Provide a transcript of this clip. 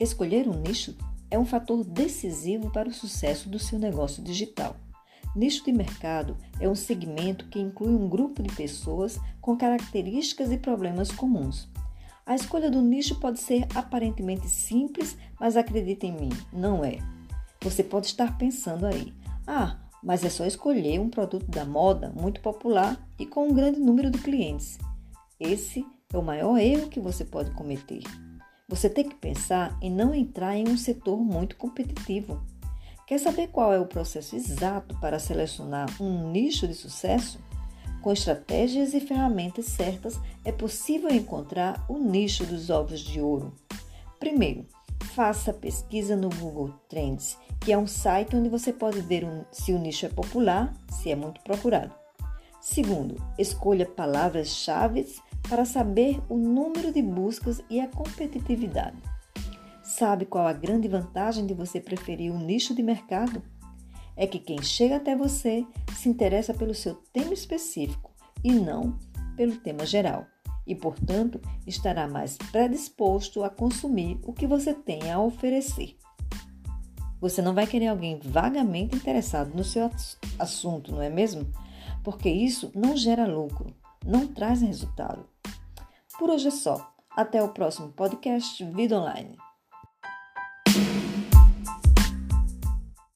Escolher um nicho é um fator decisivo para o sucesso do seu negócio digital. Nicho de mercado é um segmento que inclui um grupo de pessoas com características e problemas comuns. A escolha do nicho pode ser aparentemente simples, mas acredite em mim, não é. Você pode estar pensando aí: ah, mas é só escolher um produto da moda muito popular e com um grande número de clientes. Esse é o maior erro que você pode cometer. Você tem que pensar em não entrar em um setor muito competitivo. Quer saber qual é o processo exato para selecionar um nicho de sucesso? Com estratégias e ferramentas certas, é possível encontrar o nicho dos ovos de ouro. Primeiro, faça pesquisa no Google Trends, que é um site onde você pode ver um, se o nicho é popular, se é muito procurado. Segundo, escolha palavras-chave para saber o número de buscas e a competitividade. Sabe qual a grande vantagem de você preferir um nicho de mercado? É que quem chega até você se interessa pelo seu tema específico e não pelo tema geral, e, portanto, estará mais predisposto a consumir o que você tem a oferecer. Você não vai querer alguém vagamente interessado no seu assunto, não é mesmo? Porque isso não gera lucro, não traz resultado. Por hoje é só. Até o próximo podcast Vida Online.